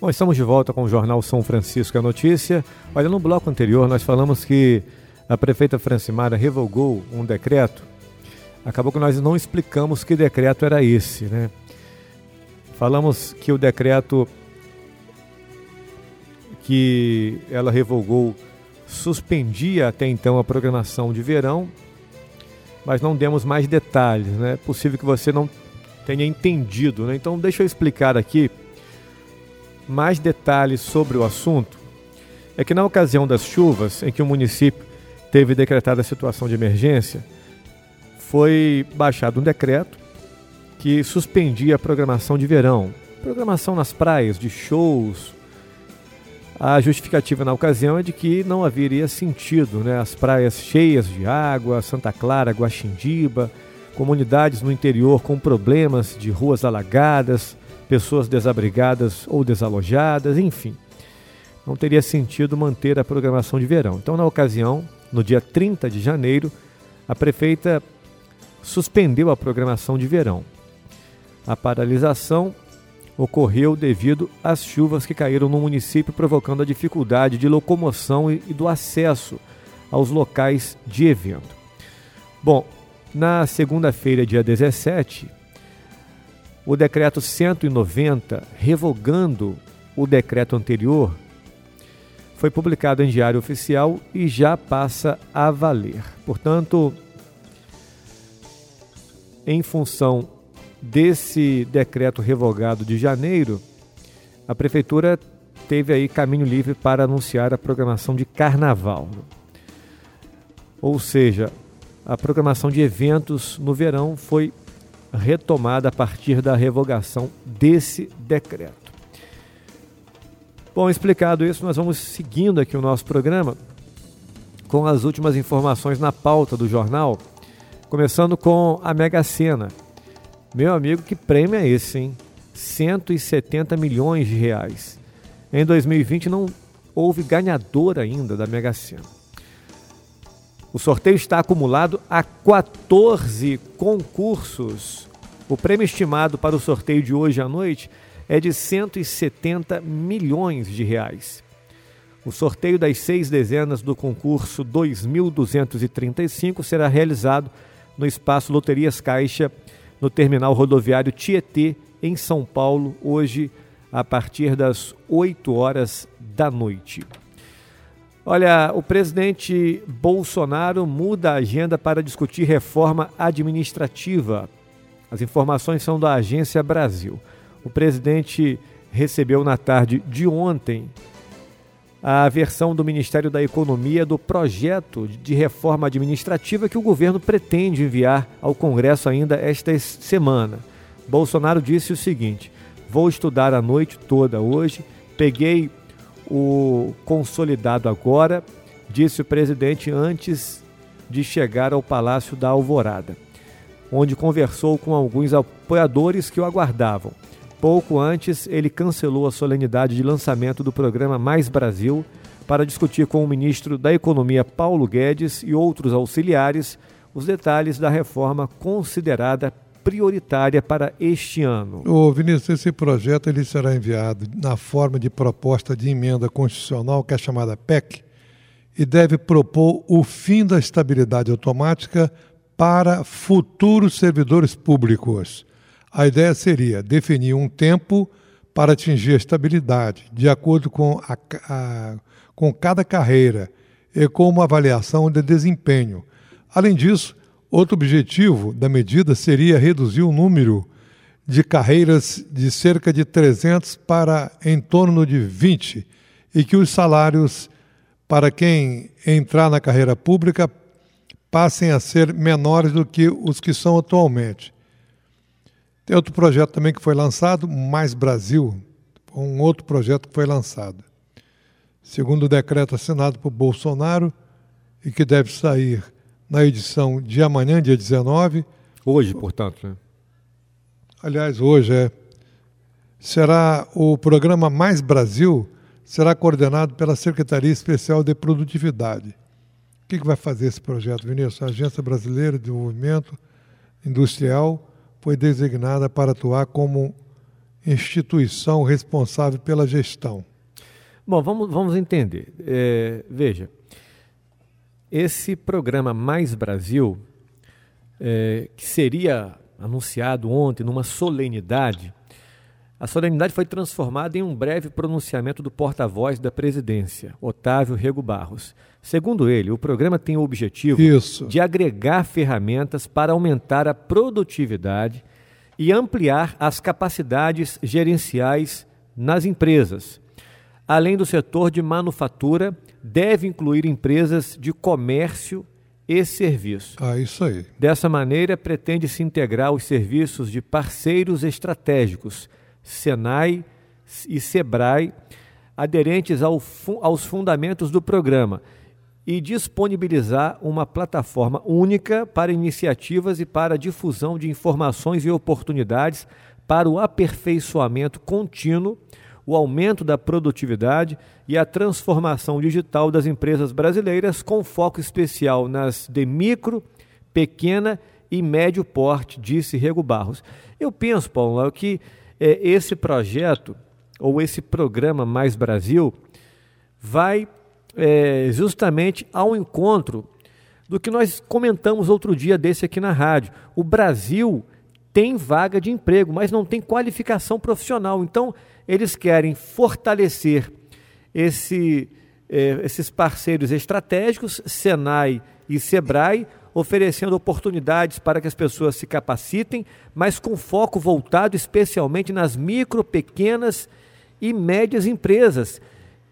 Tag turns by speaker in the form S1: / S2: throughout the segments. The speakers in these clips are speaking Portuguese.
S1: Bom, estamos de volta com o Jornal São Francisco a Notícia. Olha, no bloco anterior nós falamos que a prefeita Francimara revogou um decreto. Acabou que nós não explicamos que decreto era esse, né? Falamos que o decreto que ela revogou suspendia até então a programação de verão, mas não demos mais detalhes, né? É possível que você não tenha entendido, né? Então deixa eu explicar aqui mais detalhes sobre o assunto. É que na ocasião das chuvas em que o município teve decretada a situação de emergência, foi baixado um decreto que suspendia a programação de verão, programação nas praias, de shows, a justificativa na ocasião é de que não haveria sentido, né? As praias cheias de água, Santa Clara, Guaxindiba, comunidades no interior com problemas de ruas alagadas, pessoas desabrigadas ou desalojadas, enfim. Não teria sentido manter a programação de verão. Então, na ocasião, no dia 30 de janeiro, a prefeita suspendeu a programação de verão. A paralisação ocorreu devido às chuvas que caíram no município, provocando a dificuldade de locomoção e do acesso aos locais de evento. Bom, na segunda-feira, dia 17, o decreto 190, revogando o decreto anterior, foi publicado em Diário Oficial e já passa a valer. Portanto, em função desse decreto revogado de janeiro, a prefeitura teve aí caminho livre para anunciar a programação de carnaval. Ou seja, a programação de eventos no verão foi retomada a partir da revogação desse decreto. Bom, explicado isso, nós vamos seguindo aqui o nosso programa com as últimas informações na pauta do jornal, começando com a Mega Sena. Meu amigo, que prêmio é esse, hein? 170 milhões de reais. Em 2020 não houve ganhador ainda da Mega Sena. O sorteio está acumulado a 14 concursos. O prêmio estimado para o sorteio de hoje à noite é de 170 milhões de reais. O sorteio das seis dezenas do concurso 2235 será realizado no espaço Loterias Caixa no terminal rodoviário Tietê, em São Paulo, hoje a partir das 8 horas da noite. Olha, o presidente Bolsonaro muda a agenda para discutir reforma administrativa. As informações são da Agência Brasil. O presidente recebeu na tarde de ontem a versão do Ministério da Economia do projeto de reforma administrativa que o governo pretende enviar ao Congresso ainda esta semana. Bolsonaro disse o seguinte: vou estudar a noite toda hoje, peguei o consolidado agora, disse o presidente antes de chegar ao Palácio da Alvorada, onde conversou com alguns apoiadores que o aguardavam. Pouco antes, ele cancelou a solenidade de lançamento do programa Mais Brasil para discutir com o ministro da Economia Paulo Guedes e outros auxiliares os detalhes da reforma considerada prioritária para este ano.
S2: Ô Vinícius, esse projeto ele será enviado na forma de proposta de emenda constitucional, que é chamada PEC, e deve propor o fim da estabilidade automática para futuros servidores públicos. A ideia seria definir um tempo para atingir a estabilidade, de acordo com, a, a, com cada carreira e com uma avaliação de desempenho. Além disso, outro objetivo da medida seria reduzir o número de carreiras de cerca de 300 para em torno de 20 e que os salários para quem entrar na carreira pública passem a ser menores do que os que são atualmente. Tem outro projeto também que foi lançado, Mais Brasil, um outro projeto que foi lançado. Segundo o decreto assinado por Bolsonaro e que deve sair na edição de amanhã, dia 19.
S1: Hoje, portanto, né?
S2: Aliás, hoje é. Será o programa Mais Brasil será coordenado pela Secretaria Especial de Produtividade. O que, que vai fazer esse projeto, Vinícius? A Agência Brasileira de Desenvolvimento Industrial foi designada para atuar como instituição responsável pela gestão.
S1: Bom, vamos, vamos entender. É, veja, esse programa Mais Brasil, é, que seria anunciado ontem numa solenidade, a solenidade foi transformada em um breve pronunciamento do porta-voz da presidência, Otávio Rego Barros. Segundo ele, o programa tem o objetivo
S2: Isso.
S1: de agregar ferramentas para aumentar a produtividade e ampliar as capacidades gerenciais nas empresas. Além do setor de manufatura, deve incluir empresas de comércio e serviço.
S2: Ah, isso aí.
S1: Dessa maneira, pretende-se integrar os serviços de parceiros estratégicos, Senai e Sebrae, aderentes ao, aos fundamentos do programa e disponibilizar uma plataforma única para iniciativas e para a difusão de informações e oportunidades para o aperfeiçoamento contínuo, o aumento da produtividade e a transformação digital das empresas brasileiras, com foco especial nas de micro, pequena e médio porte, disse Rego Barros. Eu penso, Paulo, que é, esse projeto ou esse programa Mais Brasil vai é, justamente ao encontro do que nós comentamos outro dia desse aqui na rádio. O Brasil tem vaga de emprego, mas não tem qualificação profissional. Então, eles querem fortalecer esse, é, esses parceiros estratégicos, Senai e Sebrae, oferecendo oportunidades para que as pessoas se capacitem, mas com foco voltado especialmente nas micro, pequenas e médias empresas,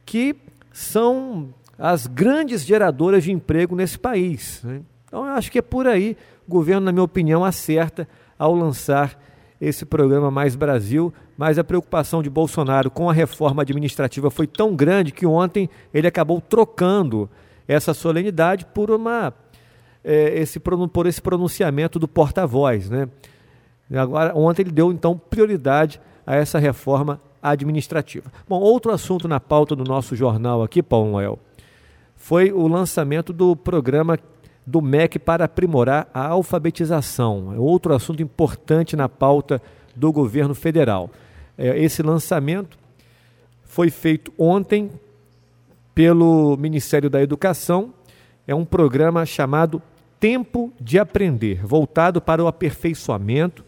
S1: que são as grandes geradoras de emprego nesse país. Né? Então, eu acho que é por aí. O governo, na minha opinião, acerta ao lançar esse programa Mais Brasil, mas a preocupação de Bolsonaro com a reforma administrativa foi tão grande que ontem ele acabou trocando essa solenidade por uma é, esse por esse pronunciamento do porta-voz, né? Agora ontem ele deu então prioridade a essa reforma administrativa. Bom, outro assunto na pauta do nosso jornal aqui, Paulo Noel, foi o lançamento do programa do MEC para aprimorar a alfabetização. É outro assunto importante na pauta do governo federal. É, esse lançamento foi feito ontem pelo Ministério da Educação. É um programa chamado Tempo de Aprender, voltado para o aperfeiçoamento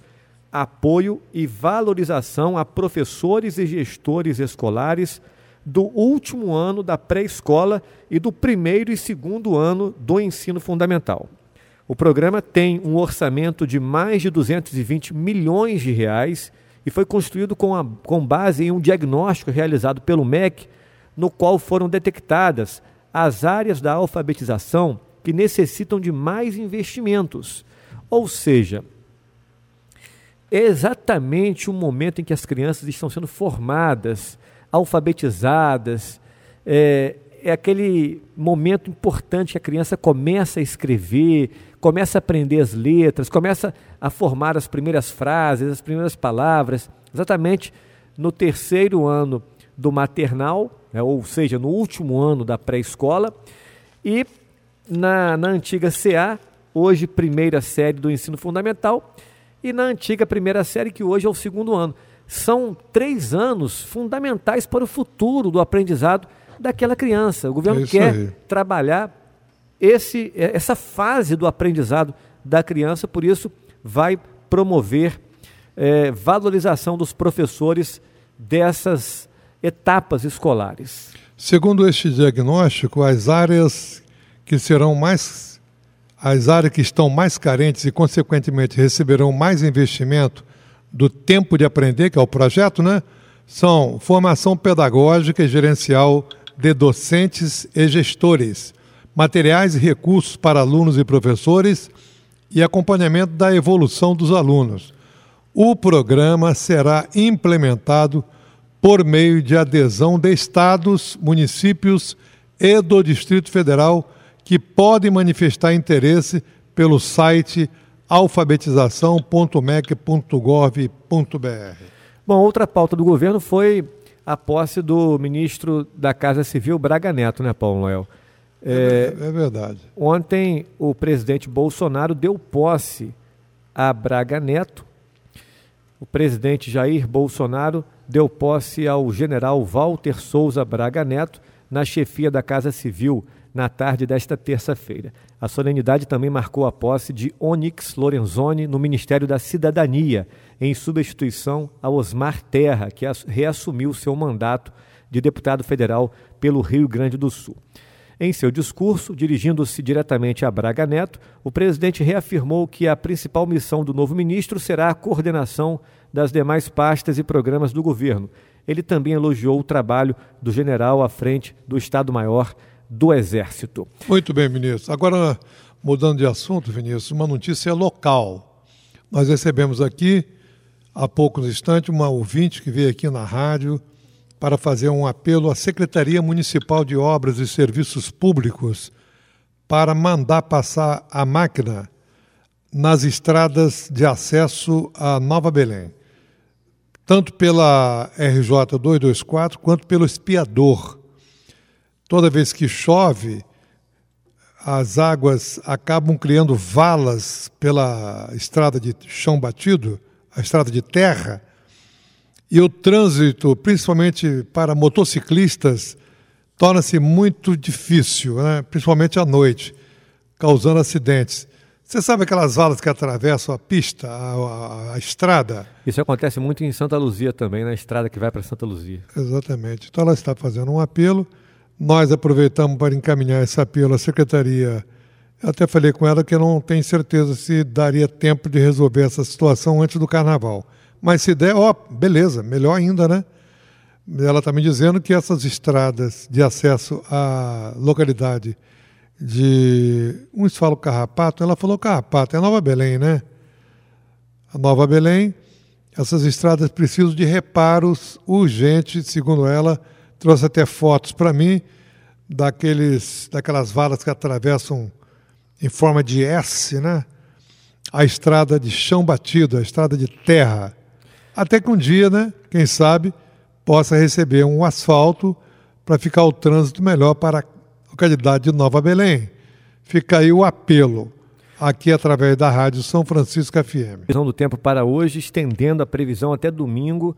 S1: apoio e valorização a professores e gestores escolares do último ano da pré-escola e do primeiro e segundo ano do ensino fundamental. O programa tem um orçamento de mais de 220 milhões de reais e foi construído com, a, com base em um diagnóstico realizado pelo MEC, no qual foram detectadas as áreas da alfabetização que necessitam de mais investimentos. Ou seja, é exatamente o momento em que as crianças estão sendo formadas, alfabetizadas. É, é aquele momento importante que a criança começa a escrever, começa a aprender as letras, começa a formar as primeiras frases, as primeiras palavras, exatamente no terceiro ano do maternal, né, ou seja, no último ano da pré-escola, e na, na antiga CA, hoje primeira série do ensino fundamental, e na antiga primeira série, que hoje é o segundo ano. São três anos fundamentais para o futuro do aprendizado daquela criança. O governo é quer aí. trabalhar esse, essa fase do aprendizado da criança, por isso vai promover é, valorização dos professores dessas etapas escolares.
S2: Segundo este diagnóstico, as áreas que serão mais as áreas que estão mais carentes e, consequentemente, receberão mais investimento do tempo de aprender, que é o projeto, né? São formação pedagógica e gerencial de docentes e gestores, materiais e recursos para alunos e professores e acompanhamento da evolução dos alunos. O programa será implementado por meio de adesão de estados, municípios e do Distrito Federal que podem manifestar interesse pelo site alfabetização.mec.gov.br.
S1: Bom, outra pauta do governo foi a posse do ministro da Casa Civil, Braga Neto, né, Paulo Noel?
S2: É, é, é verdade.
S1: Ontem o presidente Bolsonaro deu posse a Braga Neto o presidente Jair Bolsonaro deu posse ao general Walter Souza Braga Neto na chefia da Casa Civil na tarde desta terça-feira. A solenidade também marcou a posse de Onyx Lorenzoni no Ministério da Cidadania, em substituição a Osmar Terra, que reassumiu seu mandato de deputado federal pelo Rio Grande do Sul. Em seu discurso, dirigindo-se diretamente a Braga Neto, o presidente reafirmou que a principal missão do novo ministro será a coordenação das demais pastas e programas do governo. Ele também elogiou o trabalho do general à frente do Estado-Maior do Exército.
S2: Muito bem, ministro. Agora, mudando de assunto, Vinícius, uma notícia local. Nós recebemos aqui, há poucos instantes, uma ouvinte que veio aqui na rádio para fazer um apelo à Secretaria Municipal de Obras e Serviços Públicos para mandar passar a máquina nas estradas de acesso a Nova Belém, tanto pela RJ 224 quanto pelo espiador. Toda vez que chove, as águas acabam criando valas pela estrada de chão batido, a estrada de terra, e o trânsito, principalmente para motociclistas, torna-se muito difícil, né? principalmente à noite, causando acidentes. Você sabe aquelas valas que atravessam a pista, a, a, a, estrada?
S1: Isso acontece muito em Santa Luzia também, na estrada que vai para Santa Luzia.
S2: Exatamente. Então ela está fazendo um apelo. Nós aproveitamos para encaminhar esse apelo à secretaria. Eu até falei com ela que eu não tenho certeza se daria tempo de resolver essa situação antes do carnaval. Mas se der, ó, beleza, melhor ainda, né? Ela está me dizendo que essas estradas de acesso à localidade de. Uns falam Carrapato, ela falou Carrapato, é Nova Belém, né? A Nova Belém, essas estradas precisam de reparos urgentes, segundo ela, trouxe até fotos para mim daqueles, daquelas valas que atravessam em forma de S, né? A estrada de chão batido, a estrada de terra até que um dia, né, quem sabe, possa receber um asfalto para ficar o trânsito melhor para a localidade de Nova Belém. Fica aí o apelo, aqui através da Rádio São Francisco FM.
S1: Previsão do tempo para hoje, estendendo a previsão até domingo.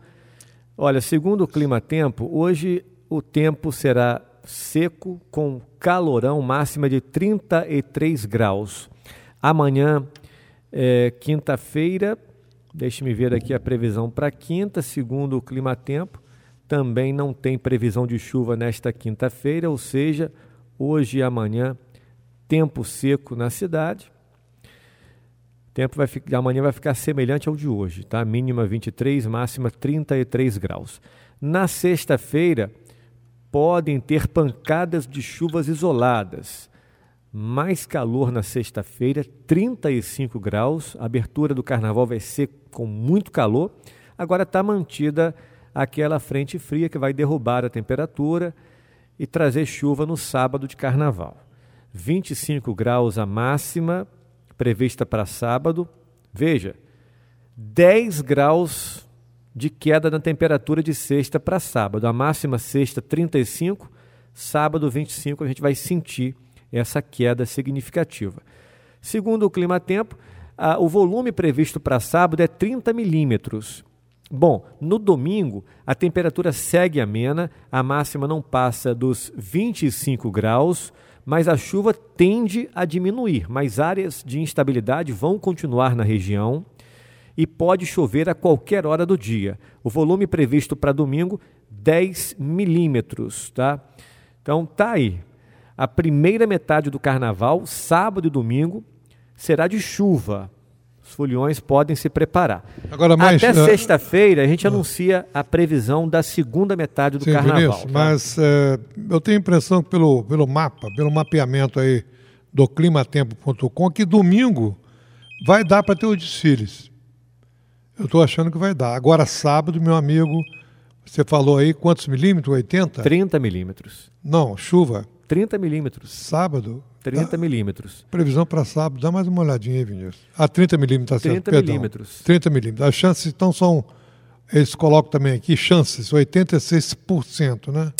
S1: Olha, segundo o Clima Tempo, hoje o tempo será seco, com calorão máxima de 33 graus. Amanhã, é, quinta-feira, Deixe-me ver aqui a previsão para quinta, segundo o Clima Tempo. Também não tem previsão de chuva nesta quinta-feira, ou seja, hoje e amanhã, tempo seco na cidade. tempo vai ficar, amanhã vai ficar semelhante ao de hoje, tá? Mínima 23, máxima 33 graus. Na sexta-feira, podem ter pancadas de chuvas isoladas mais calor na sexta-feira, 35 graus. A abertura do carnaval vai ser com muito calor. Agora está mantida aquela frente fria que vai derrubar a temperatura e trazer chuva no sábado de carnaval. 25 graus a máxima prevista para sábado. Veja, 10 graus de queda na temperatura de sexta para sábado. A máxima sexta 35, sábado 25 a gente vai sentir essa queda significativa. Segundo o Clima Tempo, o volume previsto para sábado é 30 milímetros. Bom, no domingo a temperatura segue amena, a máxima não passa dos 25 graus, mas a chuva tende a diminuir, mas áreas de instabilidade vão continuar na região e pode chover a qualquer hora do dia. O volume previsto para domingo, 10 milímetros, tá? Então tá aí, a primeira metade do carnaval, sábado e domingo, será de chuva. Os foliões podem se preparar. Agora, mais, Até uh, sexta-feira a gente uh, anuncia a previsão da segunda metade do sim, carnaval. Vinícius,
S2: tá? Mas uh, eu tenho a impressão que pelo, pelo mapa, pelo mapeamento aí do climatempo.com, que domingo vai dar para ter os desfiles. Eu estou achando que vai dar. Agora, sábado, meu amigo, você falou aí quantos milímetros? 80?
S1: 30 milímetros.
S2: Não, chuva.
S1: 30 milímetros.
S2: Sábado?
S1: 30 milímetros.
S2: Previsão para sábado, dá mais uma olhadinha aí, Vinícius. Ah, 30 milímetros,
S1: 30 tá milímetros.
S2: 30 milímetros. As chances então são, eles colocam também aqui, chances, 86%, né?